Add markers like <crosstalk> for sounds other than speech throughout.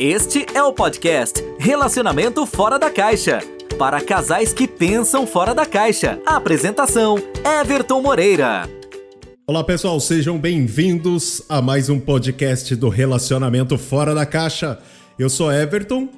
Este é o podcast Relacionamento Fora da Caixa. Para casais que pensam fora da caixa. A apresentação: Everton Moreira. Olá pessoal, sejam bem-vindos a mais um podcast do Relacionamento Fora da Caixa. Eu sou Everton,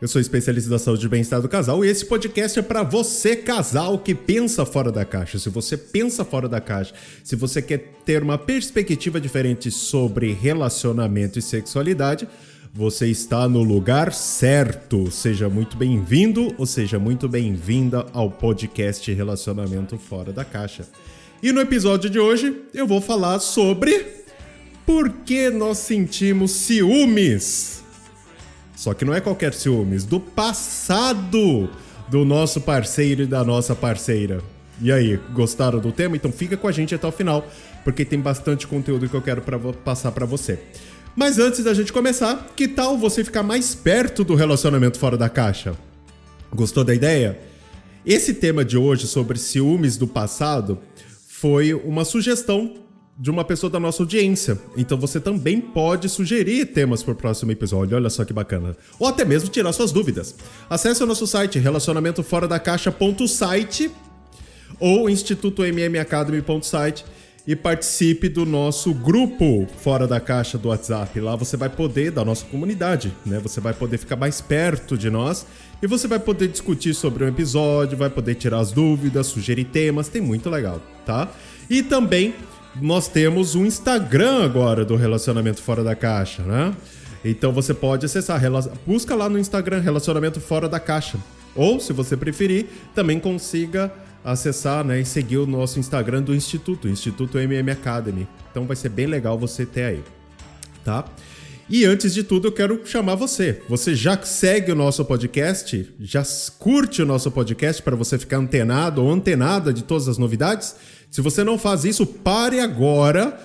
eu sou especialista da saúde e bem-estar do casal e esse podcast é para você, casal, que pensa fora da caixa. Se você pensa fora da caixa, se você quer ter uma perspectiva diferente sobre relacionamento e sexualidade, você está no lugar certo. Seja muito bem-vindo ou seja muito bem-vinda ao podcast Relacionamento Fora da Caixa. E no episódio de hoje eu vou falar sobre por que nós sentimos ciúmes. Só que não é qualquer ciúmes, do passado do nosso parceiro e da nossa parceira. E aí, gostaram do tema? Então fica com a gente até o final, porque tem bastante conteúdo que eu quero pra, passar para você. Mas antes da gente começar, que tal você ficar mais perto do relacionamento fora da caixa? Gostou da ideia? Esse tema de hoje sobre ciúmes do passado foi uma sugestão de uma pessoa da nossa audiência. Então você também pode sugerir temas para o próximo episódio. Olha só que bacana. Ou até mesmo tirar suas dúvidas. Acesse o nosso site relacionamentoforadacaixa.site ou institutommmacademy.site e participe do nosso grupo Fora da Caixa do WhatsApp. Lá você vai poder, da nossa comunidade, né? Você vai poder ficar mais perto de nós e você vai poder discutir sobre um episódio, vai poder tirar as dúvidas, sugerir temas, tem muito legal, tá? E também nós temos um Instagram agora do Relacionamento Fora da Caixa, né? Então você pode acessar, busca lá no Instagram Relacionamento Fora da Caixa. Ou, se você preferir, também consiga acessar né, e seguir o nosso Instagram do Instituto, Instituto MM Academy. Então vai ser bem legal você ter aí, tá? E antes de tudo, eu quero chamar você. Você já segue o nosso podcast? Já curte o nosso podcast para você ficar antenado ou antenada de todas as novidades? Se você não faz isso, pare agora.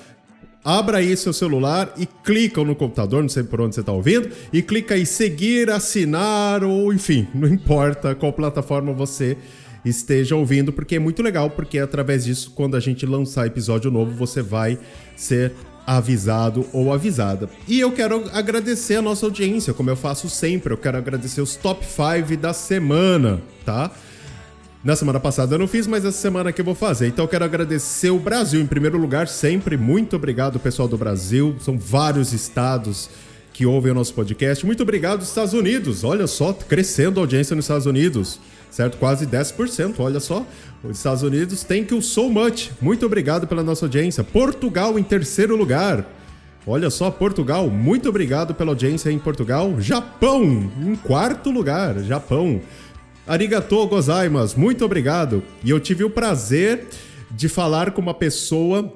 Abra aí seu celular e clica no computador, não sei por onde você está ouvindo, e clica aí seguir, assinar ou enfim, não importa qual plataforma você esteja ouvindo, porque é muito legal, porque através disso, quando a gente lançar episódio novo, você vai ser avisado ou avisada. E eu quero agradecer a nossa audiência, como eu faço sempre, eu quero agradecer os top 5 da semana, tá? Na semana passada eu não fiz, mas essa semana que eu vou fazer. Então eu quero agradecer o Brasil em primeiro lugar, sempre. Muito obrigado, pessoal do Brasil. São vários estados que ouvem o nosso podcast. Muito obrigado, Estados Unidos. Olha só, crescendo a audiência nos Estados Unidos certo? Quase 10%, olha só. Os Estados Unidos, thank you so much. Muito obrigado pela nossa audiência. Portugal em terceiro lugar. Olha só, Portugal, muito obrigado pela audiência em Portugal. Japão em quarto lugar, Japão. Arigatou gozaimasu, muito obrigado. E eu tive o prazer de falar com uma pessoa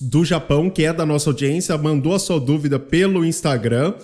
do Japão que é da nossa audiência, mandou a sua dúvida pelo Instagram.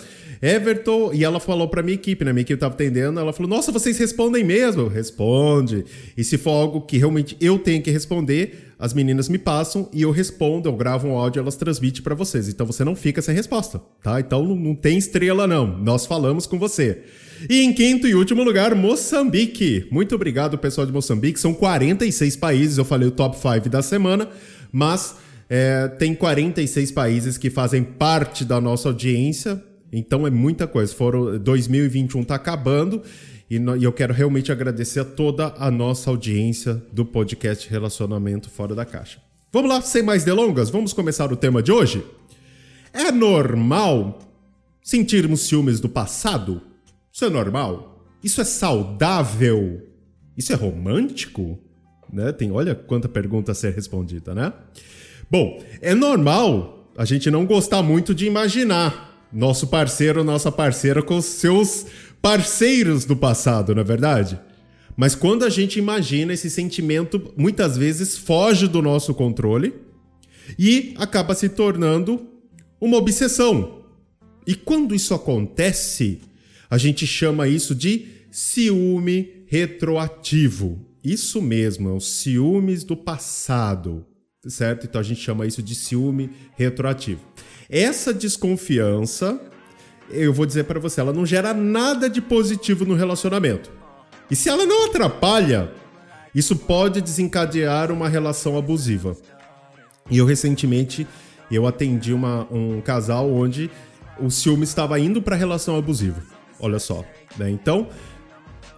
Everton, e ela falou pra minha equipe, né? Minha equipe tava atendendo, ela falou: Nossa, vocês respondem mesmo? Responde. E se for algo que realmente eu tenho que responder, as meninas me passam e eu respondo, eu gravo um áudio, elas transmitem para vocês. Então você não fica sem resposta, tá? Então não, não tem estrela, não. Nós falamos com você. E em quinto e último lugar, Moçambique. Muito obrigado, pessoal de Moçambique. São 46 países, eu falei o top 5 da semana, mas é, tem 46 países que fazem parte da nossa audiência. Então é muita coisa. Foram 2021 está acabando e, no, e eu quero realmente agradecer a toda a nossa audiência do podcast Relacionamento Fora da Caixa. Vamos lá, sem mais delongas, vamos começar o tema de hoje. É normal sentirmos ciúmes do passado? Isso é normal? Isso é saudável? Isso é romântico? Né? Tem, olha quanta pergunta a ser respondida, né? Bom, é normal a gente não gostar muito de imaginar nosso parceiro, nossa parceira com seus parceiros do passado, não é verdade? Mas quando a gente imagina esse sentimento, muitas vezes foge do nosso controle e acaba se tornando uma obsessão. E quando isso acontece, a gente chama isso de ciúme retroativo. Isso mesmo, é os ciúmes do passado, certo? Então a gente chama isso de ciúme retroativo. Essa desconfiança, eu vou dizer para você, ela não gera nada de positivo no relacionamento. E se ela não atrapalha, isso pode desencadear uma relação abusiva. E eu recentemente eu atendi uma, um casal onde o ciúme estava indo para relação abusiva. Olha só, né? Então,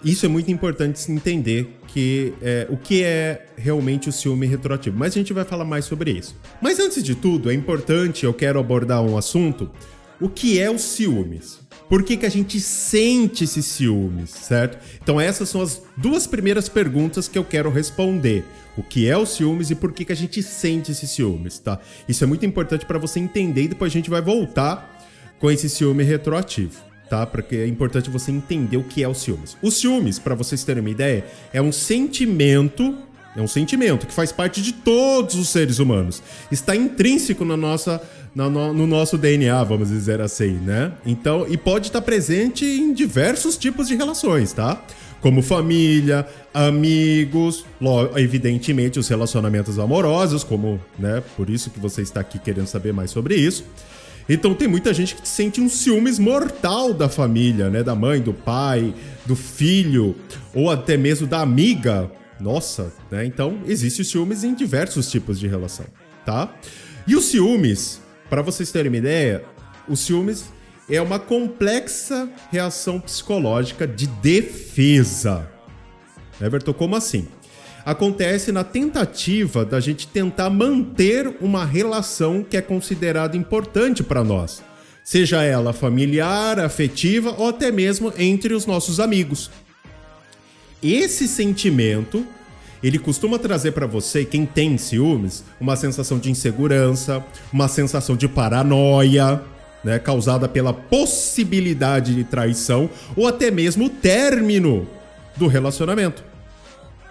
isso é muito importante se entender que é, o que é realmente o ciúme retroativo. Mas a gente vai falar mais sobre isso. Mas antes de tudo, é importante, eu quero abordar um assunto. O que é o ciúmes? Por que, que a gente sente esses ciúmes, certo? Então essas são as duas primeiras perguntas que eu quero responder. O que é o ciúmes e por que, que a gente sente esses ciúmes, tá? Isso é muito importante para você entender e depois a gente vai voltar com esse ciúme retroativo tá? Porque é importante você entender o que é o ciúmes. O ciúmes, para vocês terem uma ideia, é um sentimento, é um sentimento que faz parte de todos os seres humanos. Está intrínseco na nossa no, no, nosso DNA, vamos dizer assim, né? Então, e pode estar presente em diversos tipos de relações, tá? Como família, amigos, evidentemente os relacionamentos amorosos, como, né? Por isso que você está aqui querendo saber mais sobre isso. Então tem muita gente que sente um ciúmes mortal da família, né? Da mãe, do pai, do filho, ou até mesmo da amiga. Nossa, né? Então existe ciúmes em diversos tipos de relação, tá? E os ciúmes, para vocês terem uma ideia, os ciúmes é uma complexa reação psicológica de defesa. Everton, como assim? Acontece na tentativa da gente tentar manter uma relação que é considerada importante para nós, seja ela familiar, afetiva ou até mesmo entre os nossos amigos. Esse sentimento ele costuma trazer para você, quem tem ciúmes, uma sensação de insegurança, uma sensação de paranoia, né, causada pela possibilidade de traição ou até mesmo o término do relacionamento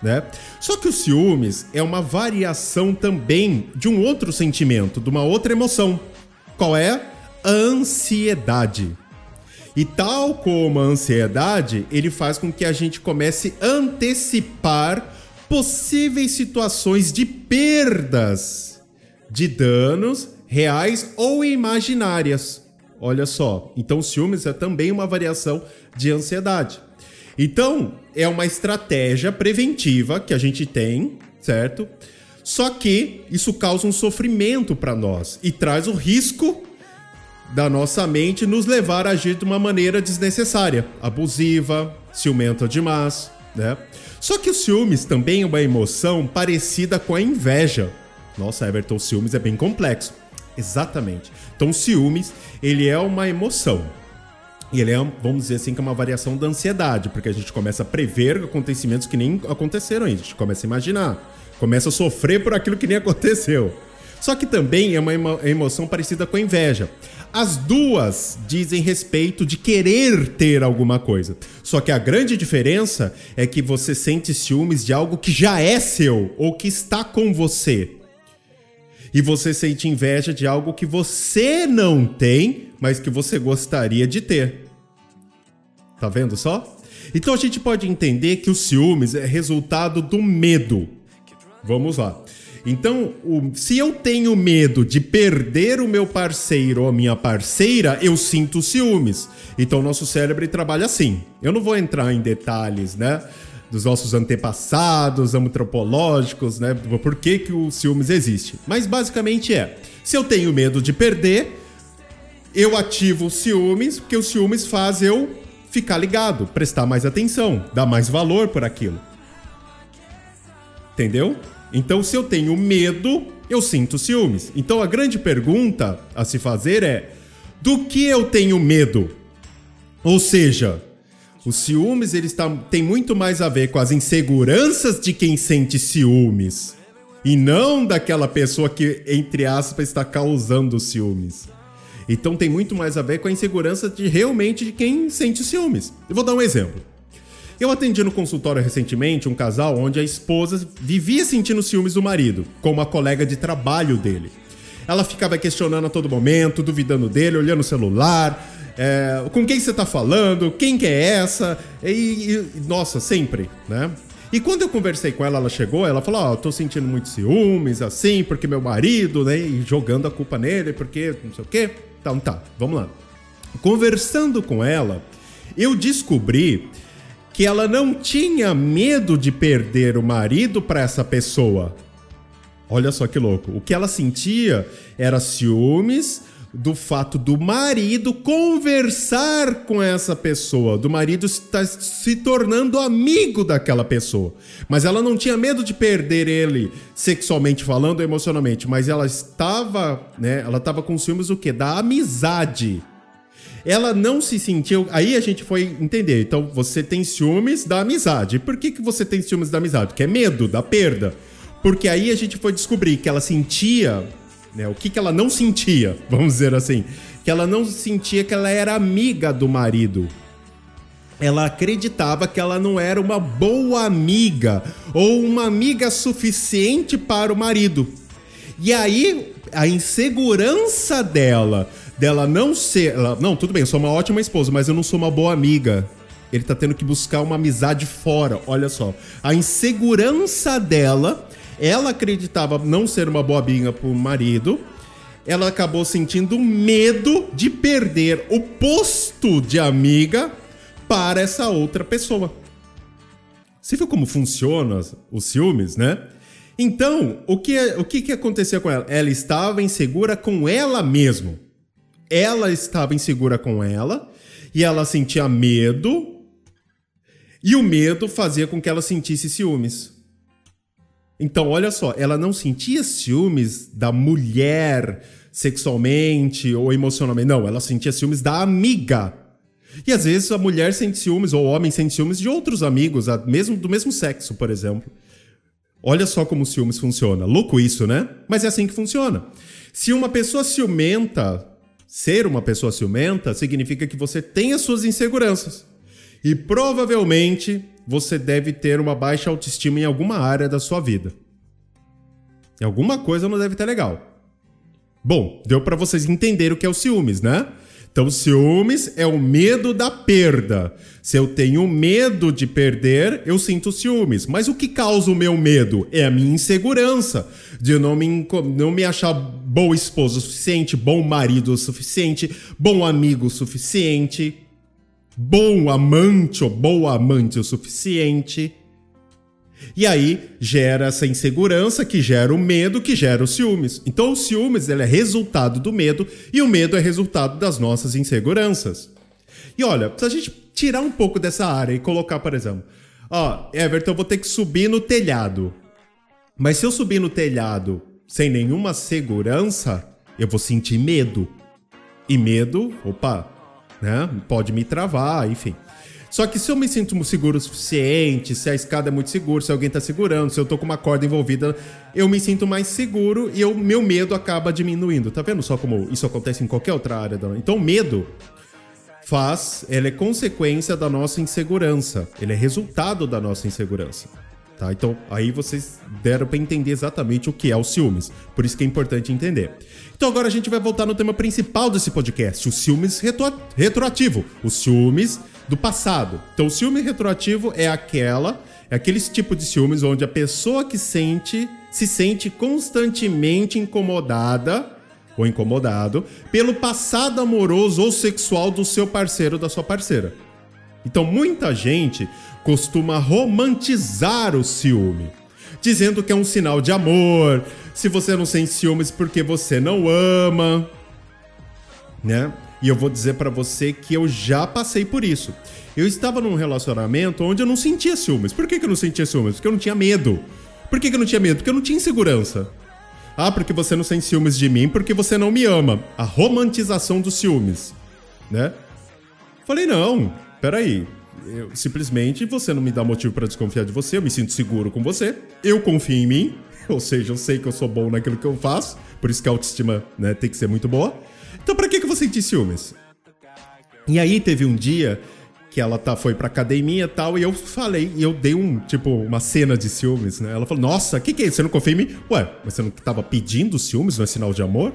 né? Só que o ciúmes é uma variação também de um outro sentimento, de uma outra emoção. Qual é? A ansiedade. E tal como a ansiedade, ele faz com que a gente comece a antecipar possíveis situações de perdas, de danos reais ou imaginárias. Olha só, então ciúmes é também uma variação de ansiedade. Então, é uma estratégia preventiva que a gente tem, certo? Só que isso causa um sofrimento para nós e traz o risco da nossa mente nos levar a agir de uma maneira desnecessária, abusiva, ciumenta demais, né? Só que o ciúmes também é uma emoção parecida com a inveja. Nossa, Everton, o ciúmes é bem complexo. Exatamente. Então, o ciúmes, ele é uma emoção. E ele é, vamos dizer assim, que é uma variação da ansiedade, porque a gente começa a prever acontecimentos que nem aconteceram. A gente começa a imaginar, começa a sofrer por aquilo que nem aconteceu. Só que também é uma emoção parecida com a inveja. As duas dizem respeito de querer ter alguma coisa. Só que a grande diferença é que você sente ciúmes de algo que já é seu ou que está com você. E você sente inveja de algo que você não tem, mas que você gostaria de ter. Tá vendo só? Então a gente pode entender que o ciúmes é resultado do medo. Vamos lá. Então, se eu tenho medo de perder o meu parceiro ou a minha parceira, eu sinto ciúmes. Então, nosso cérebro trabalha assim. Eu não vou entrar em detalhes, né? Dos nossos antepassados antropológicos, né? Por que, que o ciúmes existe. Mas basicamente é: se eu tenho medo de perder, eu ativo o ciúmes, porque o ciúmes faz eu ficar ligado, prestar mais atenção, dar mais valor por aquilo. Entendeu? Então, se eu tenho medo, eu sinto ciúmes. Então, a grande pergunta a se fazer é: do que eu tenho medo? Ou seja, o ciúmes ele está, tem muito mais a ver com as inseguranças de quem sente ciúmes e não daquela pessoa que, entre aspas, está causando ciúmes. Então tem muito mais a ver com a insegurança de realmente de quem sente ciúmes. Eu vou dar um exemplo. Eu atendi no consultório recentemente um casal onde a esposa vivia sentindo ciúmes do marido, com uma colega de trabalho dele. Ela ficava questionando a todo momento, duvidando dele, olhando o celular, é, com quem você tá falando, quem que é essa, e, e, nossa, sempre, né? E quando eu conversei com ela, ela chegou, ela falou: Ó, oh, tô sentindo muitos ciúmes, assim, porque meu marido, né? E jogando a culpa nele, porque não sei o quê. Então tá, vamos lá. Conversando com ela, eu descobri que ela não tinha medo de perder o marido para essa pessoa. Olha só que louco. O que ela sentia era ciúmes do fato do marido conversar com essa pessoa, do marido estar se tornando amigo daquela pessoa. Mas ela não tinha medo de perder ele sexualmente falando, emocionalmente, mas ela estava, né, ela estava com ciúmes do quê? Da amizade. Ela não se sentiu. Aí a gente foi entender. Então você tem ciúmes da amizade. Por que, que você tem ciúmes da amizade? Porque é medo da perda. Porque aí a gente foi descobrir que ela sentia né? O que, que ela não sentia, <laughs> vamos dizer assim. Que ela não sentia que ela era amiga do marido. Ela acreditava que ela não era uma boa amiga ou uma amiga suficiente para o marido. E aí, a insegurança dela, dela não ser. Ela, não, tudo bem, eu sou uma ótima esposa, mas eu não sou uma boa amiga. Ele tá tendo que buscar uma amizade fora. Olha só. A insegurança dela ela acreditava não ser uma amiga pro marido. Ela acabou sentindo medo de perder o posto de amiga para essa outra pessoa. Você viu como funciona os ciúmes, né? Então, o que, o que, que acontecia com ela? Ela estava insegura com ela mesma. Ela estava insegura com ela e ela sentia medo. E o medo fazia com que ela sentisse ciúmes. Então, olha só, ela não sentia ciúmes da mulher sexualmente ou emocionalmente. Não, ela sentia ciúmes da amiga. E às vezes a mulher sente ciúmes, ou o homem sente ciúmes de outros amigos, mesmo do mesmo sexo, por exemplo. Olha só como o ciúmes funciona. Louco isso, né? Mas é assim que funciona. Se uma pessoa ciumenta, ser uma pessoa ciumenta, significa que você tem as suas inseguranças. E provavelmente você deve ter uma baixa autoestima em alguma área da sua vida. Em alguma coisa não deve ter legal. Bom, deu para vocês entenderem o que é o ciúmes, né? Então, ciúmes é o medo da perda. Se eu tenho medo de perder, eu sinto ciúmes. Mas o que causa o meu medo? É a minha insegurança de não me, não me achar bom esposo o suficiente, bom marido o suficiente, bom amigo o suficiente bom amante ou boa amante o suficiente. E aí gera essa insegurança que gera o medo, que gera os ciúmes. Então o ciúmes ele é resultado do medo e o medo é resultado das nossas inseguranças. E olha, se a gente tirar um pouco dessa área e colocar, por exemplo, ó, Everton, eu vou ter que subir no telhado. Mas se eu subir no telhado sem nenhuma segurança, eu vou sentir medo. E medo, opa, né? Pode me travar, enfim. Só que se eu me sinto seguro o suficiente, se a escada é muito segura, se alguém está segurando, se eu tô com uma corda envolvida, eu me sinto mais seguro e o meu medo acaba diminuindo. Tá vendo só como isso acontece em qualquer outra área? Da... Então, medo faz, ele é consequência da nossa insegurança, ele é resultado da nossa insegurança. Tá? Então, aí vocês deram para entender exatamente o que é o ciúmes. Por isso que é importante entender. Então, agora a gente vai voltar no tema principal desse podcast, o ciúmes retro retroativo, o ciúmes do passado. Então, o ciúme retroativo é aquela, é aquele tipo de ciúmes onde a pessoa que sente se sente constantemente incomodada ou incomodado pelo passado amoroso ou sexual do seu parceiro ou da sua parceira. Então, muita gente costuma romantizar o ciúme, dizendo que é um sinal de amor, se você não sente ciúmes porque você não ama, né? E eu vou dizer para você que eu já passei por isso. Eu estava num relacionamento onde eu não sentia ciúmes. Por que, que eu não sentia ciúmes? Porque eu não tinha medo. Por que, que eu não tinha medo? Porque eu não tinha insegurança. Ah, porque você não sente ciúmes de mim porque você não me ama. A romantização dos ciúmes, né? Falei, não, peraí eu, simplesmente você não me dá motivo para desconfiar de você, eu me sinto seguro com você, eu confio em mim, <laughs> ou seja, eu sei que eu sou bom naquilo que eu faço, por isso que a autoestima né, tem que ser muito boa. Então, para que, que eu vou sentir ciúmes? E aí teve um dia que ela tá, foi pra academia e tal, e eu falei, e eu dei um, tipo, uma cena de ciúmes, né? Ela falou, nossa, o que, que é isso? Você não confia em mim? Ué, mas você não tava pedindo ciúmes, não é sinal de amor?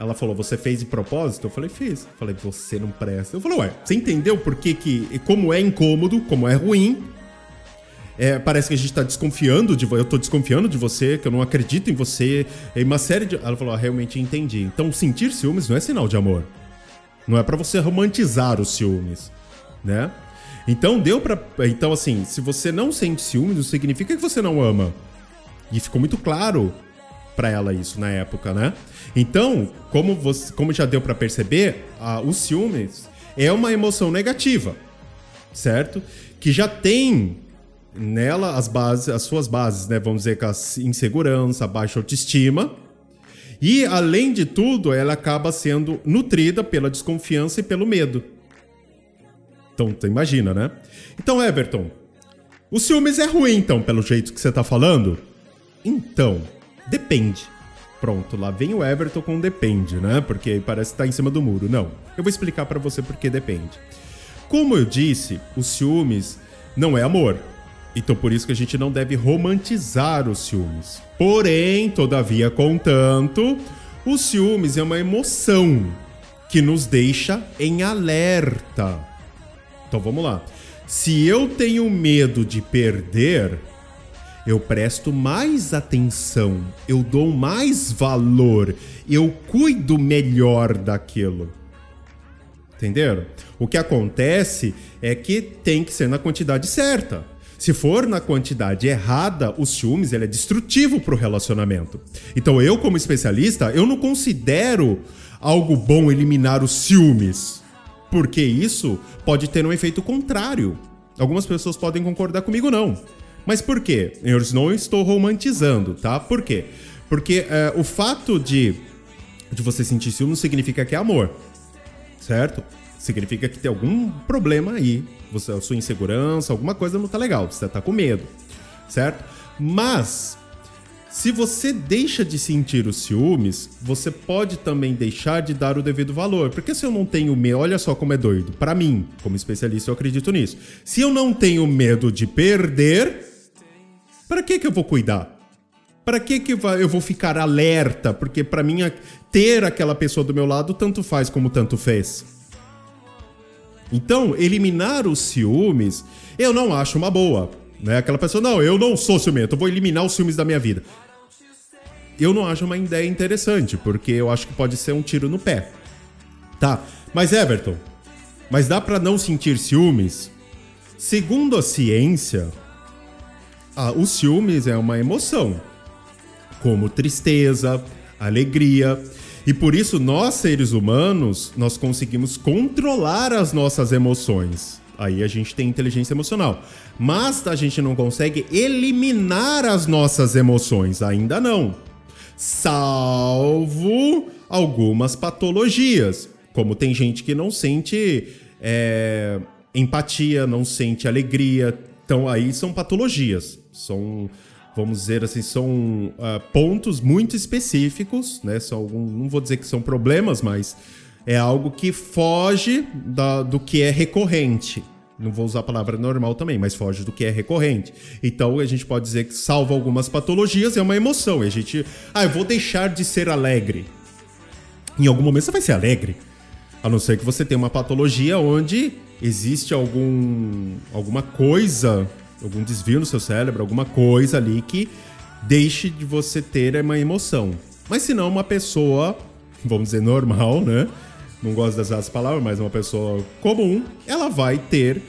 Ela falou, você fez de propósito? Eu falei, fiz. Eu falei, você não presta. Eu falei, ué, você entendeu por que que... Como é incômodo, como é ruim. É, parece que a gente tá desconfiando de você. Eu tô desconfiando de você, que eu não acredito em você. E uma série de... Ela falou, ah, realmente entendi. Então, sentir ciúmes não é sinal de amor. Não é para você romantizar os ciúmes, né? Então, deu para Então, assim, se você não sente ciúmes, não significa que você não ama. E ficou muito claro para ela isso na época, né? Então, como, você, como já deu para perceber, a, os ciúmes é uma emoção negativa, certo? Que já tem nela as bases, as suas bases, né? Vamos dizer que a insegurança, a baixa autoestima. E além de tudo, ela acaba sendo nutrida pela desconfiança e pelo medo. Então, tu imagina, né? Então, Everton, o ciúmes é ruim, então, pelo jeito que você tá falando? Então, depende. Pronto, lá vem o Everton com depende, né? Porque parece que tá em cima do muro. Não, eu vou explicar para você porque depende. Como eu disse, o ciúmes não é amor. Então por isso que a gente não deve romantizar os ciúmes. Porém, todavia, contanto, o ciúmes é uma emoção que nos deixa em alerta. Então vamos lá. Se eu tenho medo de perder, eu presto mais atenção, eu dou mais valor, eu cuido melhor daquilo. Entenderam? O que acontece é que tem que ser na quantidade certa. Se for na quantidade errada, o ciúmes ele é destrutivo para o relacionamento. Então eu, como especialista, eu não considero algo bom eliminar os ciúmes, porque isso pode ter um efeito contrário. Algumas pessoas podem concordar comigo, não. Mas por quê? Eu não estou romantizando, tá? Por quê? Porque é, o fato de, de você sentir ciúme não significa que é amor, certo? Significa que tem algum problema aí. Você, a sua insegurança, alguma coisa não tá legal. Você tá com medo, certo? Mas se você deixa de sentir os ciúmes, você pode também deixar de dar o devido valor. Porque se eu não tenho medo, olha só como é doido. Para mim, como especialista, eu acredito nisso. Se eu não tenho medo de perder, para que que eu vou cuidar? Para que que eu vou ficar alerta? Porque para mim ter aquela pessoa do meu lado tanto faz como tanto fez. Então, eliminar os ciúmes, eu não acho uma boa. Né? Aquela pessoa, não, eu não sou ciumento, eu vou eliminar os ciúmes da minha vida. Eu não acho uma ideia interessante, porque eu acho que pode ser um tiro no pé. Tá, mas Everton, mas dá para não sentir ciúmes? Segundo a ciência, ah, os ciúmes é uma emoção, como tristeza, alegria. E por isso nós seres humanos, nós conseguimos controlar as nossas emoções. Aí a gente tem inteligência emocional. Mas a gente não consegue eliminar as nossas emoções, ainda não. Salvo algumas patologias. Como tem gente que não sente é, empatia, não sente alegria. Então aí são patologias. São vamos dizer assim, são uh, pontos muito específicos, né? São algum, não vou dizer que são problemas, mas é algo que foge da, do que é recorrente. Não vou usar a palavra normal também, mas foge do que é recorrente. Então a gente pode dizer que salva algumas patologias, é uma emoção. E a gente, ah, eu vou deixar de ser alegre. Em algum momento você vai ser alegre. A não ser que você tenha uma patologia onde existe algum, alguma coisa algum desvio no seu cérebro, alguma coisa ali que deixe de você ter uma emoção. Mas se não, uma pessoa, vamos dizer, normal, né? Não gosto dessas palavras, mas uma pessoa comum, ela vai ter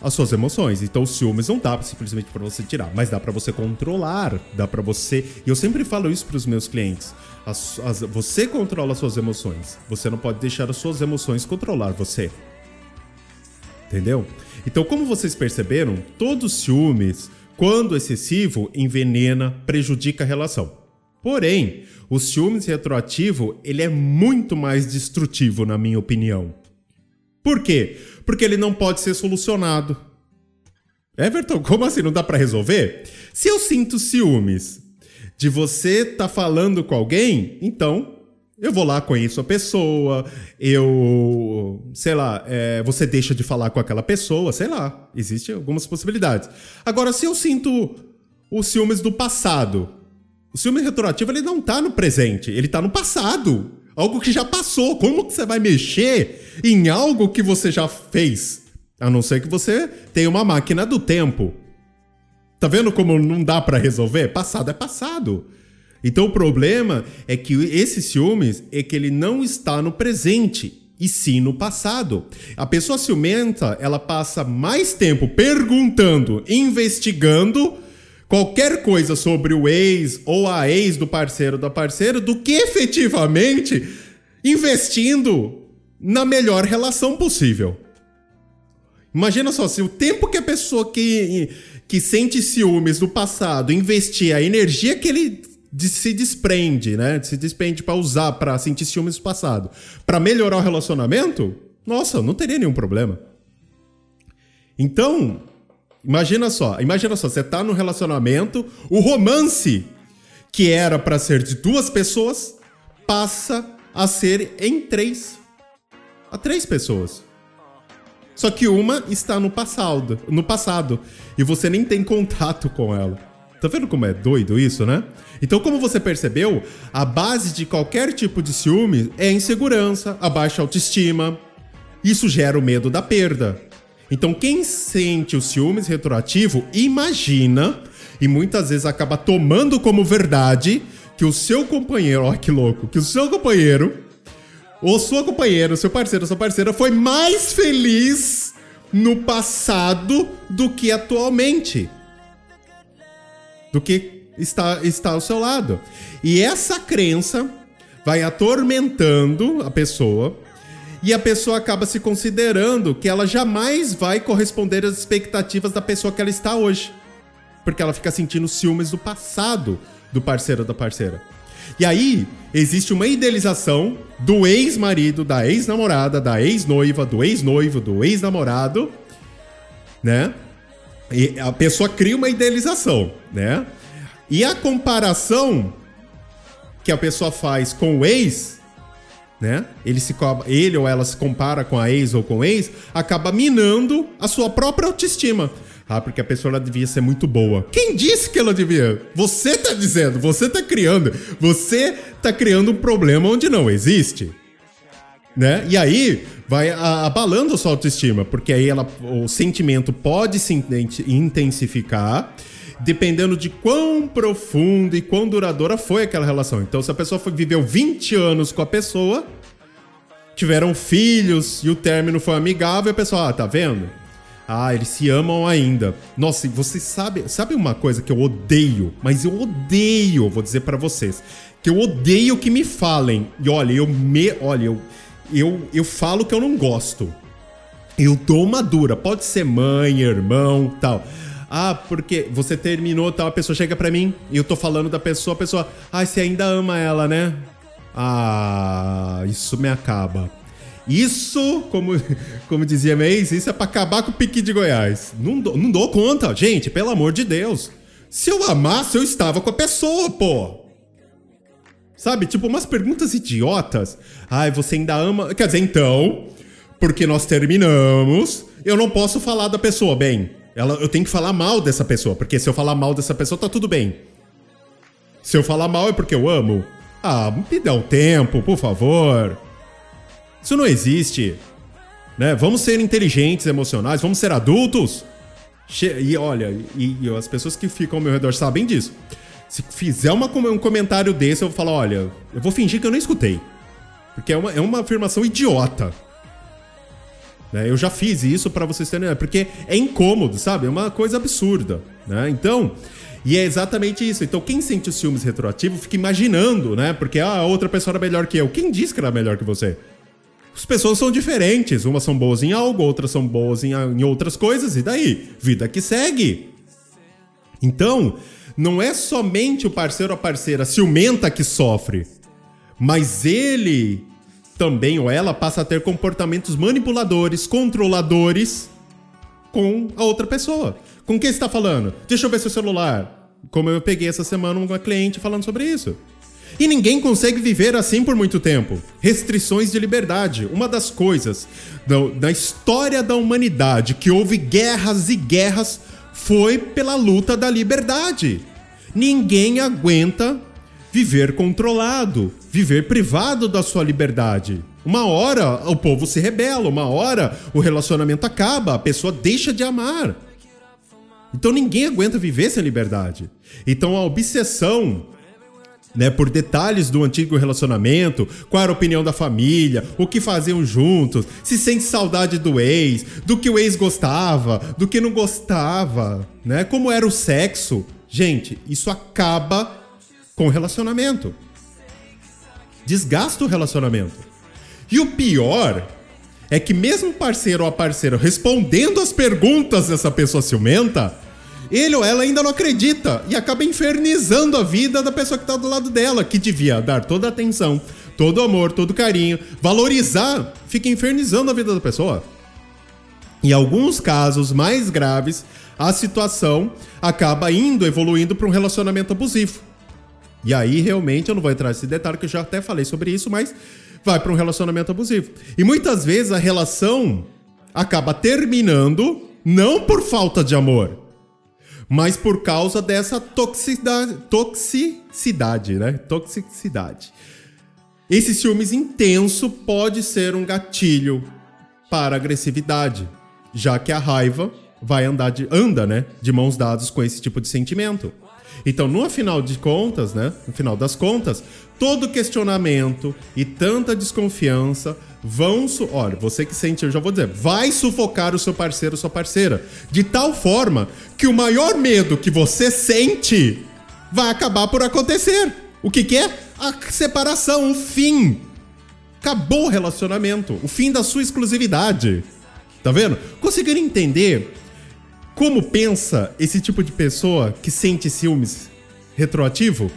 as suas emoções. Então, ciúmes não dá simplesmente para você tirar, mas dá para você controlar, dá para você. E eu sempre falo isso para os meus clientes. As, as, você controla as suas emoções. Você não pode deixar as suas emoções controlar você. Entendeu? Então, como vocês perceberam, todo ciúmes, quando excessivo, envenena, prejudica a relação. Porém, o ciúmes retroativo, ele é muito mais destrutivo, na minha opinião. Por quê? Porque ele não pode ser solucionado. Everton, como assim não dá para resolver? Se eu sinto ciúmes de você tá falando com alguém, então eu vou lá, conheço a pessoa, eu. Sei lá, é, você deixa de falar com aquela pessoa, sei lá. Existem algumas possibilidades. Agora, se eu sinto os ciúmes do passado, o ciúme retroativo ele não tá no presente, ele tá no passado. Algo que já passou. Como que você vai mexer em algo que você já fez? A não ser que você tenha uma máquina do tempo. Tá vendo como não dá para resolver? Passado é passado. Então o problema é que esse ciúmes é que ele não está no presente e sim no passado. A pessoa ciumenta, ela passa mais tempo perguntando, investigando qualquer coisa sobre o ex ou a ex do parceiro da parceira do que efetivamente investindo na melhor relação possível. Imagina só, se o tempo que a pessoa que, que sente ciúmes do passado investir a energia que ele se desprende, né? Se desprende para usar para sentir ciúmes do passado, para melhorar o relacionamento, nossa, não teria nenhum problema. Então, imagina só, imagina só, você tá no relacionamento, o romance que era para ser de duas pessoas passa a ser em três. A três pessoas. Só que uma está no passado, no passado, e você nem tem contato com ela. Tá vendo como é doido isso, né? Então, como você percebeu, a base de qualquer tipo de ciúme é insegurança, a baixa autoestima. Isso gera o medo da perda. Então, quem sente o ciúmes retroativo, imagina e muitas vezes acaba tomando como verdade que o seu companheiro, ó que louco, que o seu companheiro ou sua companheira, seu parceiro, sua parceira foi mais feliz no passado do que atualmente. Do que está, está ao seu lado. E essa crença vai atormentando a pessoa e a pessoa acaba se considerando que ela jamais vai corresponder às expectativas da pessoa que ela está hoje. Porque ela fica sentindo ciúmes do passado do parceiro da parceira. E aí, existe uma idealização do ex-marido, da ex-namorada, da ex-noiva, do ex-noivo, do ex-namorado, né? E a pessoa cria uma idealização, né? E a comparação que a pessoa faz com o ex, né? Ele, se, ele ou ela se compara com a ex ou com o ex, acaba minando a sua própria autoestima. Ah, porque a pessoa devia ser muito boa. Quem disse que ela devia? Você tá dizendo, você tá criando. Você tá criando um problema onde não existe. Né? E aí vai abalando a sua autoestima, porque aí ela, o sentimento pode se intensificar dependendo de quão profundo e quão duradoura foi aquela relação. Então, se a pessoa viveu 20 anos com a pessoa, tiveram filhos e o término foi amigável, a pessoa, ah, tá vendo? Ah, eles se amam ainda. Nossa, você sabe, sabe uma coisa que eu odeio, mas eu odeio, vou dizer para vocês, que eu odeio que me falem. E olha, eu me, olha, eu eu, eu falo que eu não gosto. Eu dou uma dura, pode ser mãe, irmão, tal. Ah, porque você terminou, tal, a pessoa chega para mim e eu tô falando da pessoa, a pessoa, ah, você ainda ama ela, né? Ah, isso me acaba. Isso, como, <laughs> como dizia Meis, isso é pra acabar com o pique de Goiás. Não, não dou conta, gente, pelo amor de Deus. Se eu amasse, eu estava com a pessoa, pô. Sabe? Tipo, umas perguntas idiotas. Ai, você ainda ama. Quer dizer, então, porque nós terminamos, eu não posso falar da pessoa bem. Ela, eu tenho que falar mal dessa pessoa, porque se eu falar mal dessa pessoa, tá tudo bem. Se eu falar mal é porque eu amo. Ah, me dá um tempo, por favor. Isso não existe. Né? Vamos ser inteligentes, emocionais, vamos ser adultos. E olha, e, e, as pessoas que ficam ao meu redor sabem disso. Se fizer uma, um comentário desse, eu vou falar: olha, eu vou fingir que eu não escutei. Porque é uma, é uma afirmação idiota. Né? Eu já fiz isso para vocês terem. Porque é incômodo, sabe? É uma coisa absurda. Né? Então. E é exatamente isso. Então, quem sente os ciúmes retroativos fica imaginando, né? Porque ah, a outra pessoa era melhor que eu. Quem disse que era melhor que você? As pessoas são diferentes. Umas são boas em algo, outras são boas em, em outras coisas, e daí? Vida que segue. Então, não é somente o parceiro ou a parceira ciumenta que sofre, mas ele também ou ela passa a ter comportamentos manipuladores, controladores com a outra pessoa. Com quem está falando? Deixa eu ver seu celular. Como eu peguei essa semana uma cliente falando sobre isso. E ninguém consegue viver assim por muito tempo. Restrições de liberdade. Uma das coisas da, história da humanidade que houve guerras e guerras foi pela luta da liberdade. Ninguém aguenta viver controlado, viver privado da sua liberdade. Uma hora o povo se rebela, uma hora o relacionamento acaba, a pessoa deixa de amar. Então ninguém aguenta viver sem liberdade. Então a obsessão né, por detalhes do antigo relacionamento, qual era a opinião da família, o que faziam juntos, se sente saudade do ex, do que o ex gostava, do que não gostava, né? Como era o sexo. Gente, isso acaba com o relacionamento. Desgasta o relacionamento. E o pior é que mesmo o parceiro ou a parceira respondendo as perguntas dessa pessoa ciumenta, ele ou ela ainda não acredita e acaba infernizando a vida da pessoa que está do lado dela, que devia dar toda a atenção, todo o amor, todo o carinho, valorizar, fica infernizando a vida da pessoa. Em alguns casos mais graves, a situação acaba indo, evoluindo para um relacionamento abusivo. E aí, realmente, eu não vou entrar nesse detalhe, que eu já até falei sobre isso, mas vai para um relacionamento abusivo. E muitas vezes a relação acaba terminando não por falta de amor, mas por causa dessa toxicidade, toxicidade, né? Toxicidade. Esse ciúmes intenso pode ser um gatilho para agressividade, já que a raiva vai andar de, anda, né, de mãos dadas com esse tipo de sentimento. Então, no final de contas, né, no final das contas, todo questionamento e tanta desconfiança vão, olha, você que sente, eu já vou dizer, vai sufocar o seu parceiro ou sua parceira, de tal forma que o maior medo que você sente vai acabar por acontecer. O que, que é? A separação, o fim. Acabou o relacionamento, o fim da sua exclusividade. Tá vendo? Conseguiram entender como pensa esse tipo de pessoa que sente ciúmes retroativo?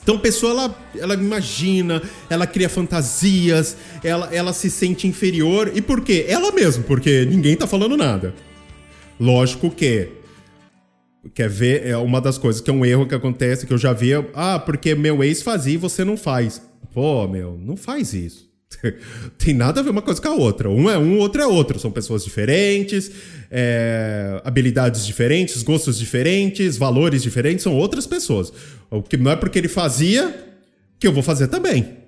Então a pessoa ela, ela imagina, ela cria fantasias, ela, ela se sente inferior. E por quê? Ela mesma, porque ninguém tá falando nada. Lógico que quer ver é uma das coisas que é um erro que acontece que eu já vi, ah, porque meu ex fazia e você não faz. Pô, meu, não faz isso. <laughs> Tem nada a ver uma coisa com a outra. Um é um, outro é outro. São pessoas diferentes, é, habilidades diferentes, gostos diferentes, valores diferentes. São outras pessoas. O que não é porque ele fazia que eu vou fazer também.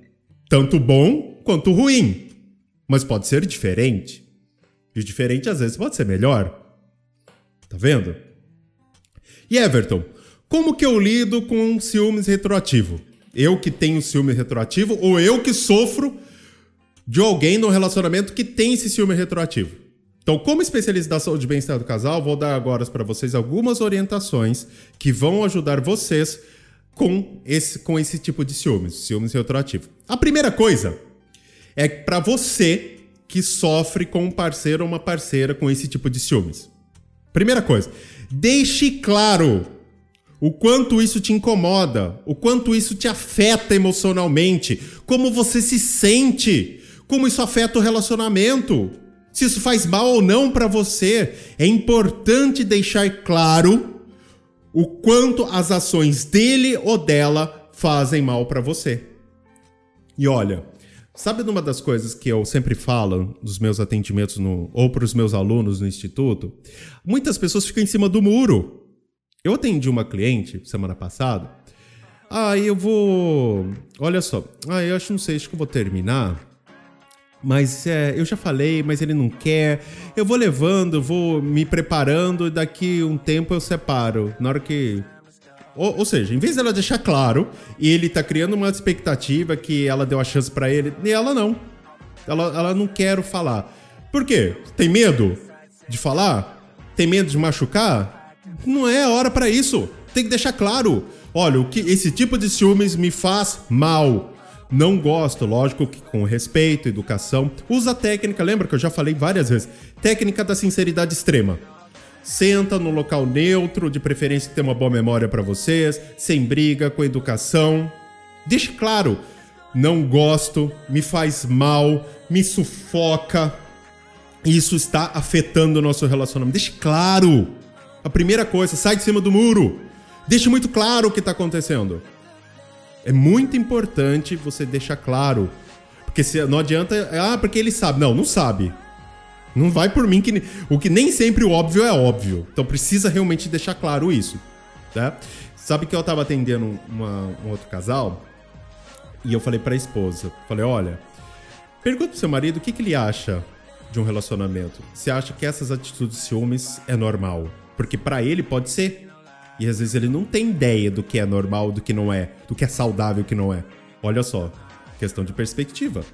Tanto bom quanto ruim. Mas pode ser diferente. E diferente às vezes pode ser melhor. Tá vendo? E Everton, como que eu lido com ciúmes retroativo? Eu que tenho ciúme retroativo ou eu que sofro de alguém no relacionamento que tem esse ciúme retroativo. Então, como especialista da saúde e bem-estar do casal, vou dar agora para vocês algumas orientações que vão ajudar vocês com esse, com esse tipo de ciúmes, ciúmes retroativo. A primeira coisa é para você que sofre com um parceiro ou uma parceira com esse tipo de ciúmes. Primeira coisa, deixe claro o quanto isso te incomoda, o quanto isso te afeta emocionalmente, como você se sente como isso afeta o relacionamento, se isso faz mal ou não para você. É importante deixar claro o quanto as ações dele ou dela fazem mal para você. E olha, sabe uma das coisas que eu sempre falo nos meus atendimentos no, ou para os meus alunos no instituto? Muitas pessoas ficam em cima do muro. Eu atendi uma cliente semana passada. Ah, eu vou. Olha só. Ah, eu acho, não sei, acho que eu vou terminar mas é, eu já falei, mas ele não quer. Eu vou levando, vou me preparando e daqui um tempo eu separo. Na hora que. Ou, ou seja, em vez dela deixar claro, e ele tá criando uma expectativa que ela deu a chance para ele, e ela não. Ela, ela não quer falar. Por quê? Tem medo de falar? Tem medo de machucar? Não é hora para isso. Tem que deixar claro. Olha, o que esse tipo de ciúmes me faz mal não gosto, lógico que com respeito, educação. Usa a técnica, lembra que eu já falei várias vezes? Técnica da sinceridade extrema. Senta no local neutro, de preferência que tenha uma boa memória para vocês, sem briga, com educação. Deixe claro, não gosto, me faz mal, me sufoca. Isso está afetando o nosso relacionamento. Deixe claro. A primeira coisa, sai de cima do muro. Deixe muito claro o que está acontecendo. É muito importante você deixar claro. Porque se, não adianta. Ah, porque ele sabe. Não, não sabe. Não vai por mim que. O que nem sempre o óbvio é óbvio. Então precisa realmente deixar claro isso. Tá? Sabe que eu tava atendendo uma, um outro casal e eu falei pra esposa: falei, olha, pergunta pro seu marido o que, que ele acha de um relacionamento. Você acha que essas atitudes de ciúmes é normal? Porque para ele pode ser. E às vezes ele não tem ideia do que é normal, do que não é, do que é saudável, do que não é. Olha só, questão de perspectiva.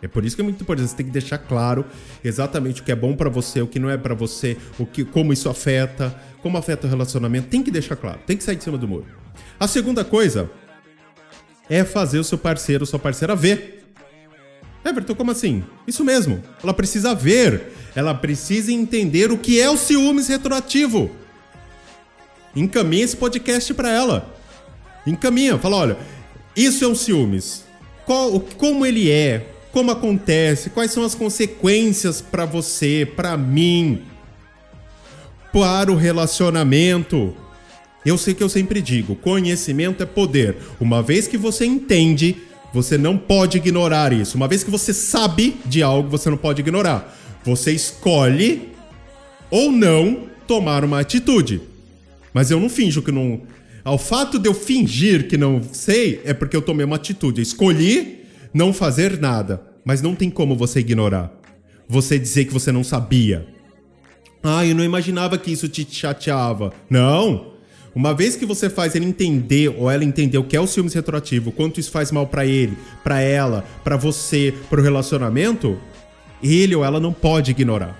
É por isso que é muito importante. Você tem que deixar claro exatamente o que é bom para você, o que não é para você, o que, como isso afeta, como afeta o relacionamento. Tem que deixar claro. Tem que sair de cima do muro. A segunda coisa é fazer o seu parceiro, sua parceira ver. Everton, como assim? Isso mesmo. Ela precisa ver. Ela precisa entender o que é o ciúmes retroativo. Encaminha esse podcast para ela. Encaminha, fala, olha, isso é um ciúmes. Qual, como ele é? Como acontece? Quais são as consequências para você, para mim, para o relacionamento? Eu sei que eu sempre digo, conhecimento é poder. Uma vez que você entende, você não pode ignorar isso. Uma vez que você sabe de algo, você não pode ignorar. Você escolhe ou não tomar uma atitude. Mas eu não finjo que não. Ao fato de eu fingir que não sei, é porque eu tomei uma atitude. Eu escolhi não fazer nada. Mas não tem como você ignorar. Você dizer que você não sabia. Ah, eu não imaginava que isso te chateava. Não! Uma vez que você faz ele entender ou ela entender o que é o ciúmes retroativo, quanto isso faz mal para ele, para ela, para você, para o relacionamento, ele ou ela não pode ignorar.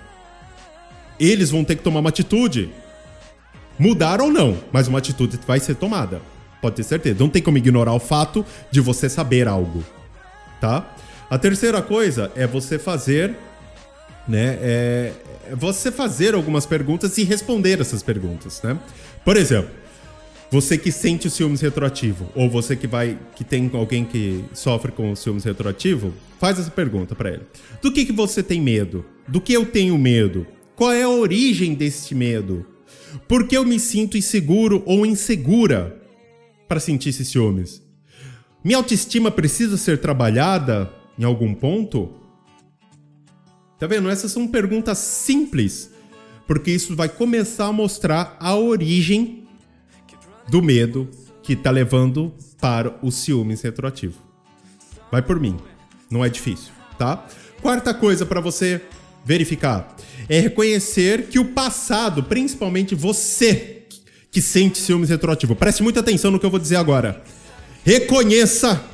Eles vão ter que tomar uma atitude. Mudar ou não, mas uma atitude vai ser tomada. Pode ter certeza. Não tem como ignorar o fato de você saber algo. Tá? A terceira coisa é você fazer, né? É, é você fazer algumas perguntas e responder essas perguntas, né? Por exemplo, você que sente o ciúmes retroativo, ou você que vai que tem alguém que sofre com o ciúmes retroativo, faz essa pergunta para ele. Do que que você tem medo? Do que eu tenho medo? Qual é a origem deste medo? Por que eu me sinto inseguro ou insegura para sentir esses ciúmes? Minha autoestima precisa ser trabalhada em algum ponto? Tá vendo? Essas são perguntas simples, porque isso vai começar a mostrar a origem do medo que tá levando para o ciúmes retroativo. Vai por mim, não é difícil, tá? Quarta coisa para você verificar é reconhecer que o passado, principalmente você que sente ciúmes retroativo, preste muita atenção no que eu vou dizer agora. Reconheça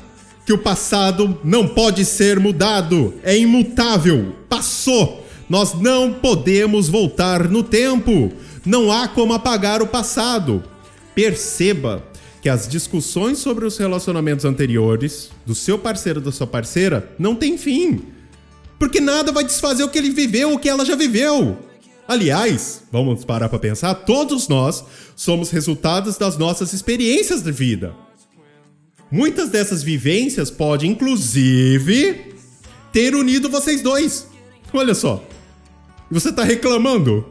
que o passado não pode ser mudado, é imutável, passou. Nós não podemos voltar no tempo. Não há como apagar o passado. Perceba que as discussões sobre os relacionamentos anteriores do seu parceiro ou da sua parceira não têm fim. Porque nada vai desfazer o que ele viveu o que ela já viveu. Aliás, vamos parar para pensar, todos nós somos resultados das nossas experiências de vida. Muitas dessas vivências podem, inclusive, ter unido vocês dois. Olha só. Você tá reclamando?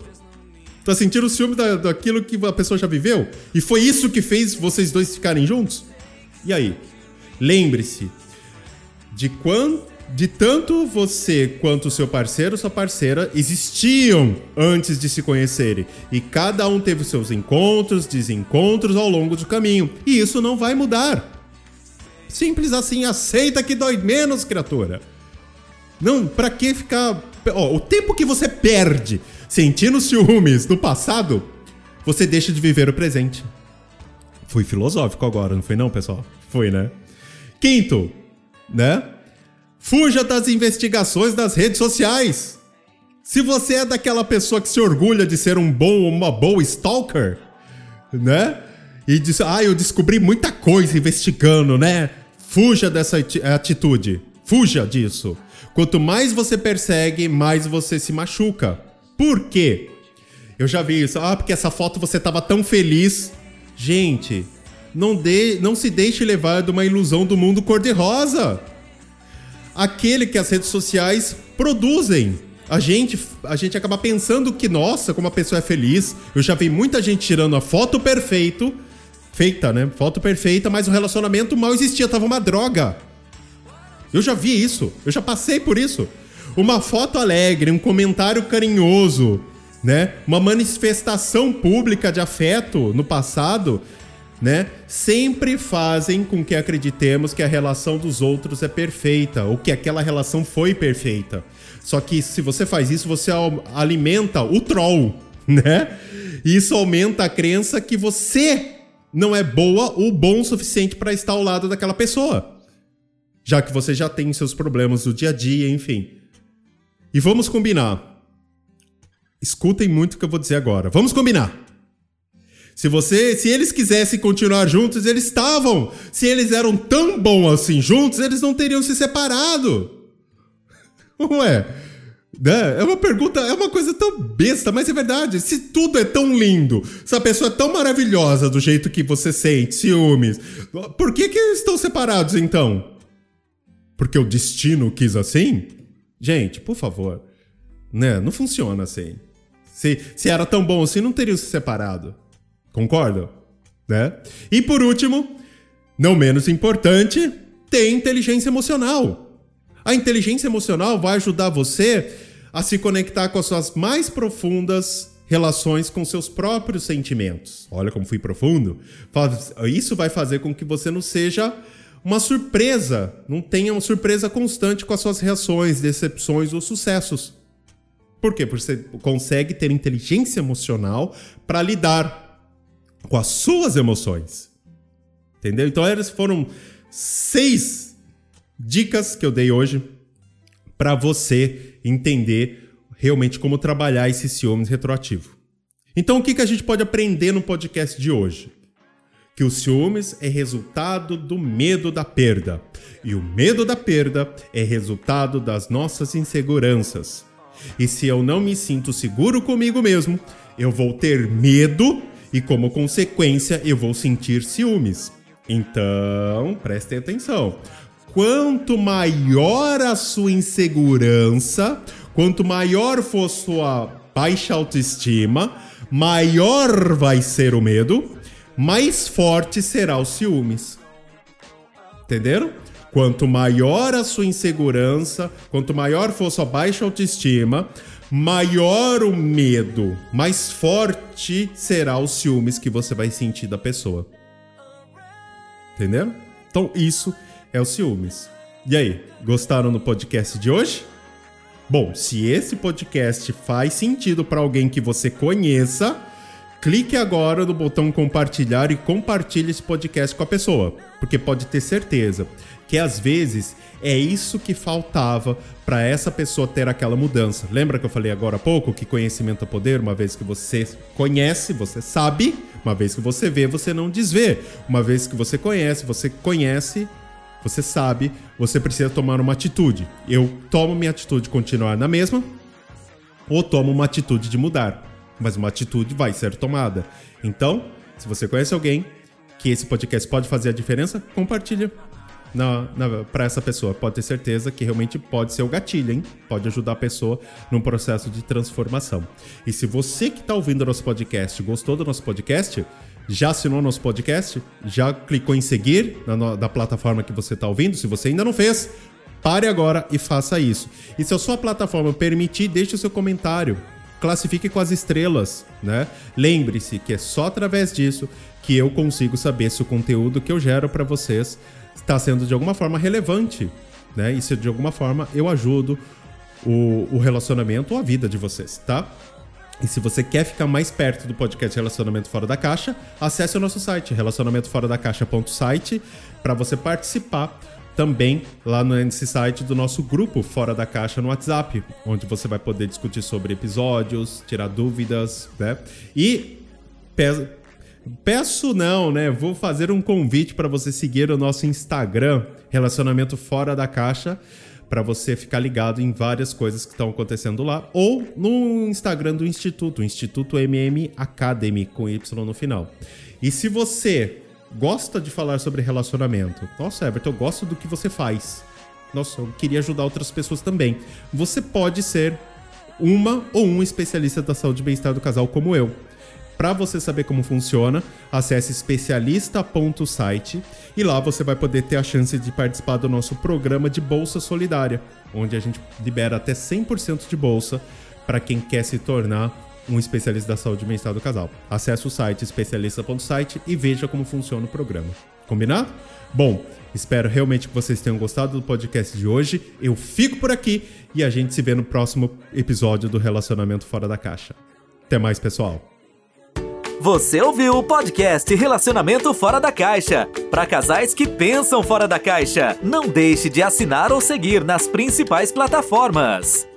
Tá sentindo o ciúme da, daquilo que a pessoa já viveu? E foi isso que fez vocês dois ficarem juntos? E aí? Lembre-se de quanto de tanto você quanto seu parceiro sua parceira existiam antes de se conhecerem. E cada um teve seus encontros, desencontros ao longo do caminho. E isso não vai mudar. Simples assim, aceita que dói menos, criatura. Não, pra que ficar. Ó, o tempo que você perde sentindo ciúmes do passado, você deixa de viver o presente. Fui filosófico agora, não foi não, pessoal? Foi, né? Quinto, né? Fuja das investigações das redes sociais. Se você é daquela pessoa que se orgulha de ser um bom ou uma boa stalker, né? E diz, ah, eu descobri muita coisa investigando, né? Fuja dessa atitude. Fuja disso. Quanto mais você persegue, mais você se machuca. Por quê? Eu já vi isso. Ah, porque essa foto você tava tão feliz. Gente, não, de, não se deixe levar de uma ilusão do mundo cor-de-rosa. Aquele que as redes sociais produzem. A gente, a gente acaba pensando que, nossa, como a pessoa é feliz. Eu já vi muita gente tirando a foto perfeito feita, né? Foto perfeita, mas o relacionamento mal existia, tava uma droga. Eu já vi isso, eu já passei por isso. Uma foto alegre, um comentário carinhoso, né? Uma manifestação pública de afeto no passado, né? Sempre fazem com que acreditemos que a relação dos outros é perfeita, ou que aquela relação foi perfeita. Só que se você faz isso, você alimenta o troll, <laughs> né? Isso aumenta a crença que você não é boa ou bom o suficiente para estar ao lado daquela pessoa. Já que você já tem seus problemas do dia a dia, enfim. E vamos combinar. Escutem muito o que eu vou dizer agora. Vamos combinar. Se você, se eles quisessem continuar juntos, eles estavam. Se eles eram tão bons assim juntos, eles não teriam se separado. <laughs> Ué, né? É uma pergunta, é uma coisa tão besta, mas é verdade. Se tudo é tão lindo, se a pessoa é tão maravilhosa do jeito que você sente, ciúmes, por que que estão separados então? Porque o destino quis assim? Gente, por favor, né? Não funciona assim. Se, se era tão bom assim, não teriam se separado. Concorda? Né? E por último, não menos importante, tem inteligência emocional. A inteligência emocional vai ajudar você a se conectar com as suas mais profundas relações com seus próprios sentimentos. Olha como fui profundo. Isso vai fazer com que você não seja uma surpresa, não tenha uma surpresa constante com as suas reações, decepções ou sucessos. Por quê? Porque você consegue ter inteligência emocional para lidar com as suas emoções. Entendeu? Então, essas foram seis dicas que eu dei hoje para você entender realmente como trabalhar esse ciúmes retroativo. Então, o que, que a gente pode aprender no podcast de hoje? Que o ciúmes é resultado do medo da perda. E o medo da perda é resultado das nossas inseguranças. E se eu não me sinto seguro comigo mesmo, eu vou ter medo e como consequência eu vou sentir ciúmes. Então, prestem atenção. Quanto maior a sua insegurança, quanto maior for sua baixa autoestima, maior vai ser o medo, mais forte será o ciúmes. Entenderam? Quanto maior a sua insegurança, quanto maior for sua baixa autoestima, maior o medo, mais forte será os ciúmes que você vai sentir da pessoa. Entenderam? Então, isso é o ciúmes. E aí, gostaram do podcast de hoje? Bom, se esse podcast faz sentido para alguém que você conheça, clique agora no botão compartilhar e compartilhe esse podcast com a pessoa, porque pode ter certeza que às vezes é isso que faltava para essa pessoa ter aquela mudança. Lembra que eu falei agora há pouco que conhecimento é poder? Uma vez que você conhece, você sabe. Uma vez que você vê, você não desvê. Uma vez que você conhece, você conhece, você sabe, você precisa tomar uma atitude. Eu tomo minha atitude de continuar na mesma ou tomo uma atitude de mudar. Mas uma atitude vai ser tomada. Então, se você conhece alguém que esse podcast pode fazer a diferença, compartilha para essa pessoa. Pode ter certeza que realmente pode ser o gatilho, hein? Pode ajudar a pessoa num processo de transformação. E se você que está ouvindo nosso podcast gostou do nosso podcast, já assinou nosso podcast, já clicou em seguir na, na plataforma que você está ouvindo, se você ainda não fez, pare agora e faça isso. E se a sua plataforma permitir, deixe o seu comentário. Classifique com as estrelas, né? Lembre-se que é só através disso que eu consigo saber se o conteúdo que eu gero para vocês está sendo de alguma forma relevante, né? E se de alguma forma eu ajudo o, o relacionamento ou a vida de vocês, tá? E se você quer ficar mais perto do podcast Relacionamento Fora da Caixa, acesse o nosso site, relacionamentoforadacaixa.site, para você participar também lá nesse site do nosso grupo Fora da Caixa no WhatsApp, onde você vai poder discutir sobre episódios, tirar dúvidas, né? E Peço não, né? Vou fazer um convite para você seguir o nosso Instagram, Relacionamento Fora da Caixa, para você ficar ligado em várias coisas que estão acontecendo lá, ou no Instagram do Instituto, Instituto MM Academy, com Y no final. E se você gosta de falar sobre relacionamento, nossa, Everton, eu gosto do que você faz. Nossa, eu queria ajudar outras pessoas também. Você pode ser uma ou um especialista da saúde e bem-estar do casal como eu. Para você saber como funciona, acesse especialista.site e lá você vai poder ter a chance de participar do nosso programa de Bolsa Solidária, onde a gente libera até 100% de bolsa para quem quer se tornar um especialista da saúde bem-estar do casal. Acesse o site especialista.site e veja como funciona o programa. Combinado? Bom, espero realmente que vocês tenham gostado do podcast de hoje. Eu fico por aqui e a gente se vê no próximo episódio do Relacionamento Fora da Caixa. Até mais, pessoal! Você ouviu o podcast Relacionamento Fora da Caixa para casais que pensam fora da caixa. Não deixe de assinar ou seguir nas principais plataformas.